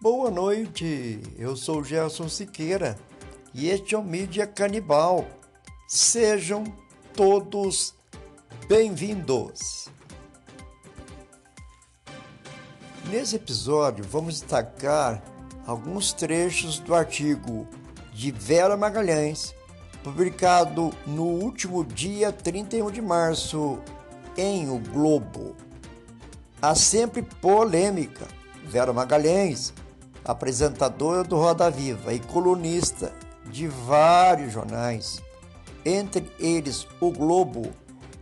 Boa noite, eu sou Gerson Siqueira e este é o Mídia Canibal. Sejam todos bem-vindos. Nesse episódio, vamos destacar alguns trechos do artigo de Vera Magalhães, publicado no último dia 31 de março em O Globo. Há sempre polêmica. Vera Magalhães, apresentadora do Roda Viva e colunista de vários jornais, entre eles O Globo,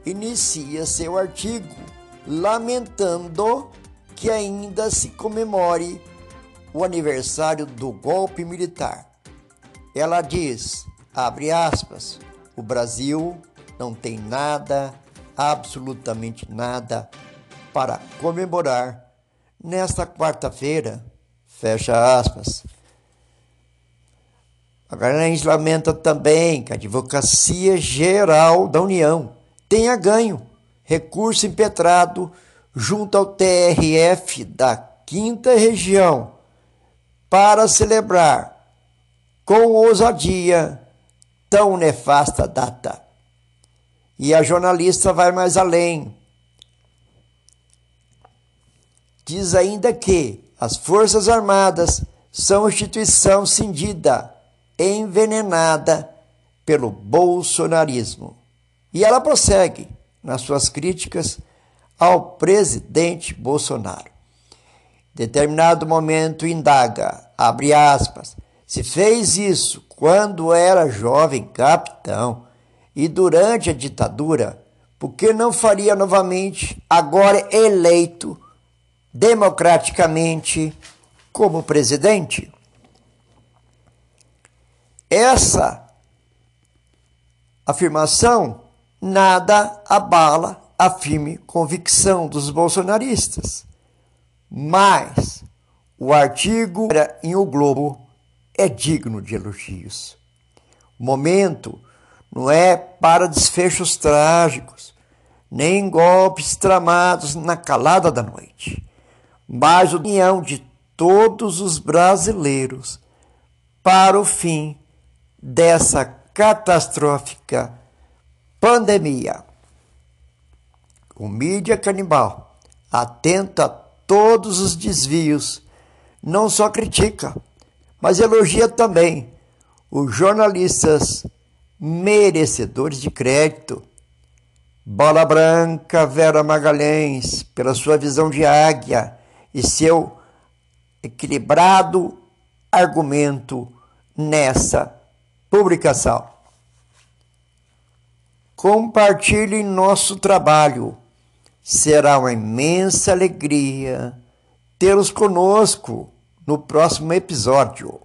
inicia seu artigo lamentando que ainda se comemore o aniversário do golpe militar. Ela diz, abre aspas, o Brasil não tem nada, absolutamente nada, para comemorar nesta quarta-feira, fecha aspas. A Magalhães lamenta também que a Advocacia Geral da União tenha ganho recurso impetrado junto ao TRF da Quinta Região para celebrar com ousadia tão nefasta data. E a jornalista vai mais além. Diz ainda que as Forças Armadas são instituição cindida, envenenada pelo bolsonarismo. E ela prossegue nas suas críticas ao presidente Bolsonaro. Determinado momento indaga, abre aspas, se fez isso quando era jovem capitão e durante a ditadura, por que não faria novamente, agora eleito democraticamente como presidente? Essa afirmação nada abala a firme convicção dos bolsonaristas. Mas o artigo em O Globo é digno de elogios. O momento não é para desfechos trágicos, nem golpes tramados na calada da noite, mas a união de todos os brasileiros para o fim dessa catastrófica pandemia. O mídia canibal, atento a todos os desvios, não só critica, mas elogia também os jornalistas merecedores de crédito. Bola Branca, Vera Magalhães, pela sua visão de águia e seu equilibrado argumento nessa publicação. Compartilhe nosso trabalho. Será uma imensa alegria tê-los conosco no próximo episódio.